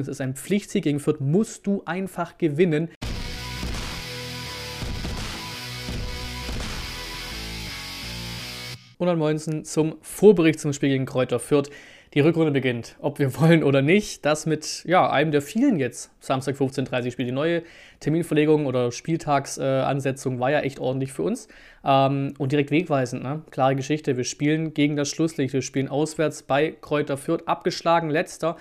Es ist ein Pflichtsieg gegen Fürth, musst du einfach gewinnen. Und am 19 zum Vorbericht zum Spiel gegen Kräuter Fürth. Die Rückrunde beginnt, ob wir wollen oder nicht. Das mit ja, einem der vielen jetzt. Samstag 15.30 Uhr spielt die neue Terminverlegung oder Spieltagsansetzung äh, war ja echt ordentlich für uns. Ähm, und direkt wegweisend, ne? Klare Geschichte. Wir spielen gegen das Schlusslicht. Wir spielen auswärts bei Kräuter Fürth. Abgeschlagen, letzter.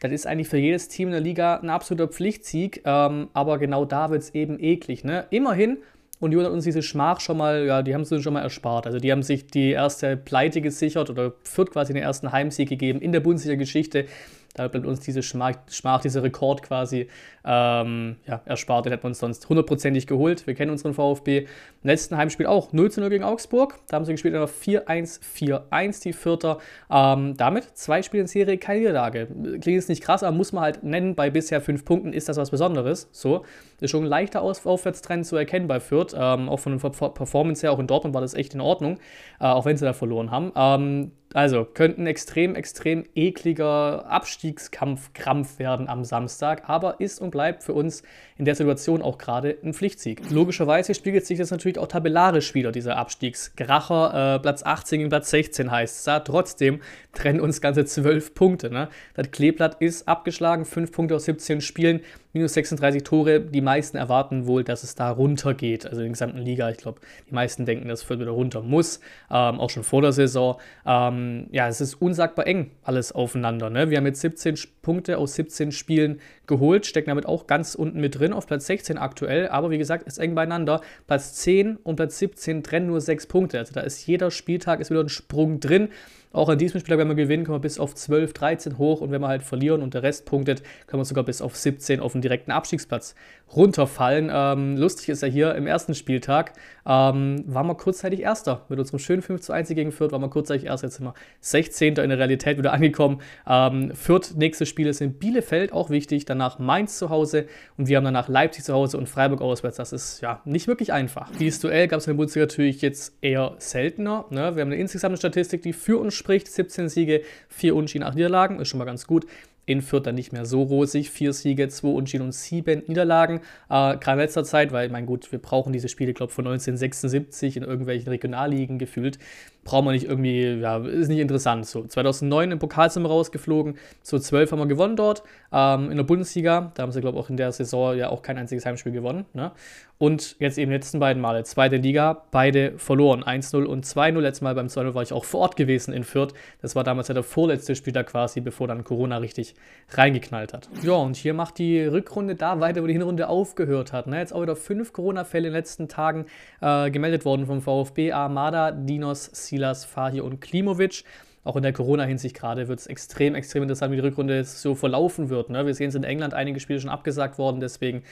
Das ist eigentlich für jedes Team in der Liga ein absoluter Pflichtsieg. Ähm, aber genau da wird es eben eklig. Ne? Immerhin Union hat uns diese Schmach schon mal, ja, die haben sie schon mal erspart. Also die haben sich die erste Pleite gesichert oder führt quasi den ersten Heimsieg gegeben in der Bundesliga-Geschichte. Da bleibt uns diese Schmach, Schmach dieser Rekord quasi ähm, ja, erspart. Den hätten wir uns sonst hundertprozentig geholt. Wir kennen unseren VfB. Im letzten Heimspiel auch 0 0 gegen Augsburg. Da haben sie gespielt in 4-1-4-1, die Vierter. Ähm, damit zwei Spiele in Serie, keine Niederlage. Klingt jetzt nicht krass, aber muss man halt nennen, bei bisher fünf Punkten ist das was Besonderes. So, ist schon ein leichter Auf Aufwärtstrend zu erkennen bei Fürth. Ähm, auch von der Performance her, auch in Dortmund war das echt in Ordnung, äh, auch wenn sie da verloren haben. Ähm, also, könnte ein extrem, extrem ekliger Abstiegskampf, Krampf werden am Samstag, aber ist und bleibt für uns in der Situation auch gerade ein Pflichtsieg. Logischerweise spiegelt sich das natürlich auch tabellarisch wieder, dieser Abstiegskracher. Äh, Platz 18 gegen Platz 16 heißt es. Ja, trotzdem trennen uns ganze 12 Punkte. Ne? Das Kleeblatt ist abgeschlagen, 5 Punkte aus 17 Spielen minus 36 Tore. Die meisten erwarten wohl, dass es da runtergeht, also in der gesamten Liga. Ich glaube, die meisten denken, dass Fürth wieder runter muss, ähm, auch schon vor der Saison. Ähm, ja, es ist unsagbar eng alles aufeinander. Ne? Wir haben jetzt 17 Punkte aus 17 Spielen geholt, stecken damit auch ganz unten mit drin, auf Platz 16 aktuell. Aber wie gesagt, ist eng beieinander. Platz 10 und Platz 17 trennen nur 6 Punkte. Also da ist jeder Spieltag ist wieder ein Sprung drin. Auch an diesem Spieltag, wenn wir gewinnen, können wir bis auf 12, 13 hoch und wenn wir halt verlieren und der Rest punktet, können wir sogar bis auf 17 auf den direkten Abstiegsplatz runterfallen. Ähm, lustig ist ja hier im ersten Spieltag, ähm, waren wir kurzzeitig Erster. Mit unserem schönen 5 zu 1 gegen Fürth waren wir kurzzeitig Erster. Jetzt sind wir 16. in der Realität wieder angekommen. Ähm, Fürth, nächste Spiele sind Bielefeld, auch wichtig. Danach Mainz zu Hause und wir haben danach Leipzig zu Hause und Freiburg auswärts. Das ist ja nicht wirklich einfach. Dieses Duell gab es in der Bundesliga natürlich jetzt eher seltener. Ne? Wir haben eine insgesamte Statistik, die für uns spricht. 17 Siege, 4 Unschien, 8 Niederlagen. Ist schon mal ganz gut. In Fürth dann nicht mehr so rosig. Vier Siege, zwei Unschien und sieben Niederlagen. Äh, gerade in letzter Zeit, weil, mein gut, wir brauchen diese Spiele, glaube von 1976 in irgendwelchen Regionalligen gefühlt braucht man nicht irgendwie, ja, ist nicht interessant. So, 2009 im Pokal wir rausgeflogen, so 12 haben wir gewonnen dort. Ähm, in der Bundesliga, da haben sie, glaube ich, auch in der Saison ja auch kein einziges Heimspiel gewonnen. Ne? Und jetzt eben die letzten beiden Male, zweite Liga, beide verloren, 1-0 und 2-0. Letztes Mal beim 2-0 war ich auch vor Ort gewesen in Fürth. Das war damals ja der vorletzte Spieler quasi, bevor dann Corona richtig reingeknallt hat. Ja, und hier macht die Rückrunde da weiter, wo die Hinrunde aufgehört hat. Ne? Jetzt auch wieder fünf Corona-Fälle in den letzten Tagen äh, gemeldet worden vom VfB, Armada, Dinos, Silas, Fahir und Klimovic. Auch in der Corona-Hinsicht gerade wird es extrem, extrem interessant, wie die Rückrunde so verlaufen wird. Ne? Wir sehen es in England, einige Spiele schon abgesagt worden, deswegen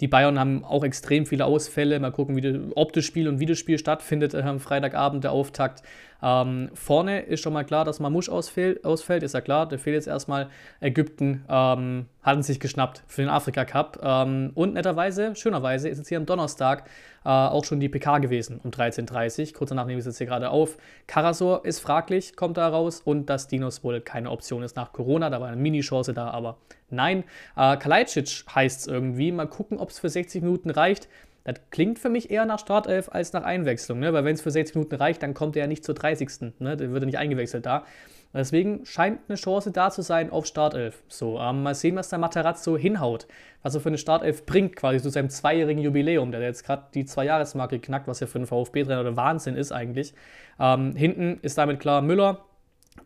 die Bayern haben auch extrem viele Ausfälle. Mal gucken, wie das, ob das Spiel und wie das Spiel stattfindet äh, am Freitagabend, der Auftakt. Ähm, vorne ist schon mal klar, dass Mamouche ausfällt, ausfällt, ist ja klar. Der fehlt jetzt erstmal. Ägypten ähm, hatten sich geschnappt für den Afrika Cup. Ähm, und netterweise, schönerweise, ist jetzt hier am Donnerstag äh, auch schon die PK gewesen um 13.30 Uhr. Kurz danach nehme ich es jetzt hier gerade auf. Karasor ist fraglich, kommt da raus. Und dass Dinos wohl keine Option ist nach Corona. Da war eine Mini-Chance da, aber nein. Äh, Kalajdzic heißt es irgendwie. Mal gucken, ob es für 60 Minuten reicht. Das klingt für mich eher nach Startelf als nach Einwechslung, ne? weil wenn es für 60 Minuten reicht, dann kommt er ja nicht zur 30. Ne? Dann wird er nicht eingewechselt da. Deswegen scheint eine Chance da zu sein auf Startelf. So, ähm, mal sehen, was der Materazzo hinhaut. Was er für eine Startelf bringt, quasi zu seinem zweijährigen Jubiläum. Der jetzt gerade die Zwei-Jahres-Marke geknackt, was ja für einen VfB-Trainer der Wahnsinn ist eigentlich. Ähm, hinten ist damit klar Müller,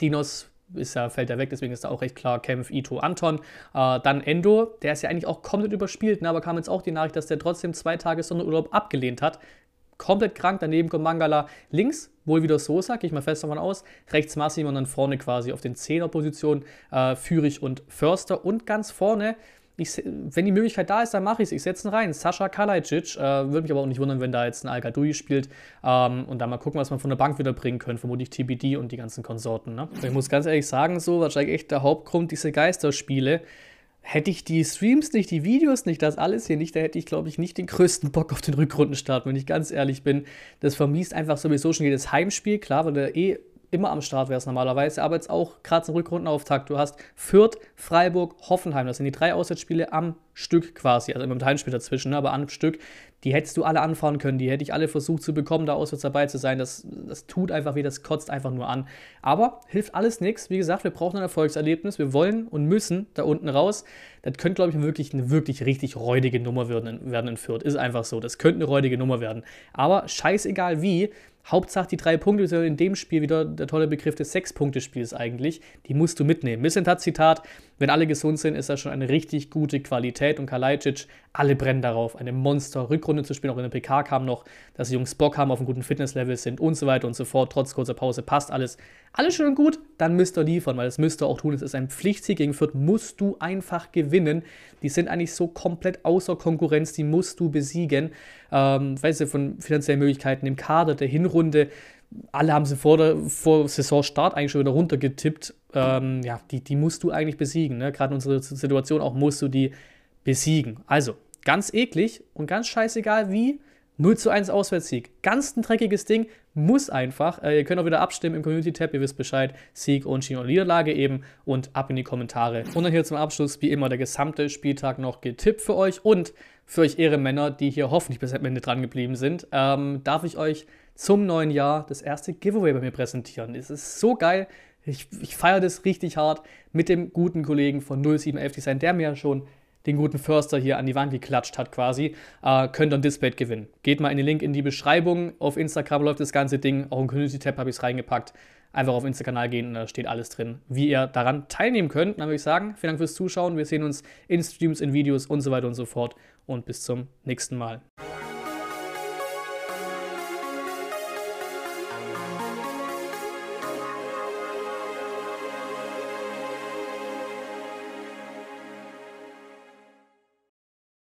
Dinos ist ja, fällt er weg, deswegen ist da auch recht klar Kempf, Ito, Anton. Äh, dann Endo, der ist ja eigentlich auch komplett überspielt, ne, aber kam jetzt auch die Nachricht, dass der trotzdem zwei Tage Sonderurlaub abgelehnt hat. Komplett krank, daneben kommt Mangala links, wohl wieder Sosa, gehe ich mal fest davon aus. Rechts Massim und dann vorne quasi auf den Zehnerpositionen äh, Führig und Förster. Und ganz vorne ich, wenn die Möglichkeit da ist, dann mache ich es. Ich setze ihn rein. Sascha Kalajdzic. Äh, Würde mich aber auch nicht wundern, wenn da jetzt ein al spielt. Ähm, und dann mal gucken, was man von der Bank wieder bringen können. Vermutlich TBD und die ganzen Konsorten. Ne? Ich muss ganz ehrlich sagen, so wahrscheinlich echt der Hauptgrund dieser Geisterspiele. Hätte ich die Streams nicht, die Videos nicht, das alles hier nicht, da hätte ich, glaube ich, nicht den größten Bock auf den Rückrundenstart, wenn ich ganz ehrlich bin. Das vermiest einfach sowieso schon jedes Heimspiel, klar, weil der eh immer am Start wärst normalerweise, aber jetzt auch gerade zum Rückrundenauftakt. Du hast Fürth, Freiburg, Hoffenheim. Das sind die drei Auswärtsspiele am Stück quasi, also immer mit Heimspiel dazwischen, ne, aber am Stück. Die hättest du alle anfahren können, die hätte ich alle versucht zu bekommen, da auswärts dabei zu sein. Das, das tut einfach weh, das kotzt einfach nur an. Aber hilft alles nichts. Wie gesagt, wir brauchen ein Erfolgserlebnis. Wir wollen und müssen da unten raus. Das könnte, glaube ich, wirklich eine wirklich richtig räudige Nummer werden, werden in Fürth. Ist einfach so. Das könnte eine räudige Nummer werden. Aber scheißegal wie, Hauptsache die drei Punkte, in dem Spiel wieder der tolle Begriff des Sechs-Punkte-Spiels eigentlich, die musst du mitnehmen. Missentat-Zitat, wenn alle gesund sind, ist das schon eine richtig gute Qualität. Und Kalajdzic, alle brennen darauf, eine Monster-Rückrunde zu spielen, auch in der PK kam noch, dass die Jungs Bock haben, auf einem guten Fitnesslevel sind und so weiter und so fort, trotz kurzer Pause passt alles. Alles schön und gut, dann müsst ihr liefern, weil das müsst ihr auch tun, es ist ein Pflichtsieg. Gegen Fürth, musst du einfach gewinnen. Die sind eigentlich so komplett außer Konkurrenz, die musst du besiegen. Ähm, weißt du, von finanziellen Möglichkeiten im Kader, der Hinrunde, alle haben sie vor, der, vor Saisonstart eigentlich schon wieder runtergetippt. Ähm, ja, die, die musst du eigentlich besiegen. Ne? Gerade in unserer Situation auch musst du die besiegen. Also, ganz eklig und ganz scheißegal wie. 0 zu 1 Auswärtssieg. Ganz ein dreckiges Ding. Muss einfach. Äh, ihr könnt auch wieder abstimmen im Community-Tab. Ihr wisst Bescheid. Sieg, Unschien oder Niederlage eben. Und ab in die Kommentare. Und dann hier zum Abschluss, wie immer, der gesamte Spieltag noch getippt für euch. Und für euch Ehrenmänner, die hier hoffentlich bis am Ende dran geblieben sind, ähm, darf ich euch zum neuen Jahr das erste Giveaway bei mir präsentieren. Es ist so geil. Ich, ich feiere das richtig hart mit dem guten Kollegen von 0711 Design, der mir ja schon den guten Förster hier an die Wand geklatscht hat quasi, äh, könnt ihr ein Display gewinnen. Geht mal in den Link in die Beschreibung. Auf Instagram läuft das ganze Ding. Auch im Community-Tab habe ich es reingepackt. Einfach auf Insta-Kanal gehen, da steht alles drin, wie ihr daran teilnehmen könnt. Dann würde ich sagen, vielen Dank fürs Zuschauen. Wir sehen uns in Streams, in Videos und so weiter und so fort. Und bis zum nächsten Mal.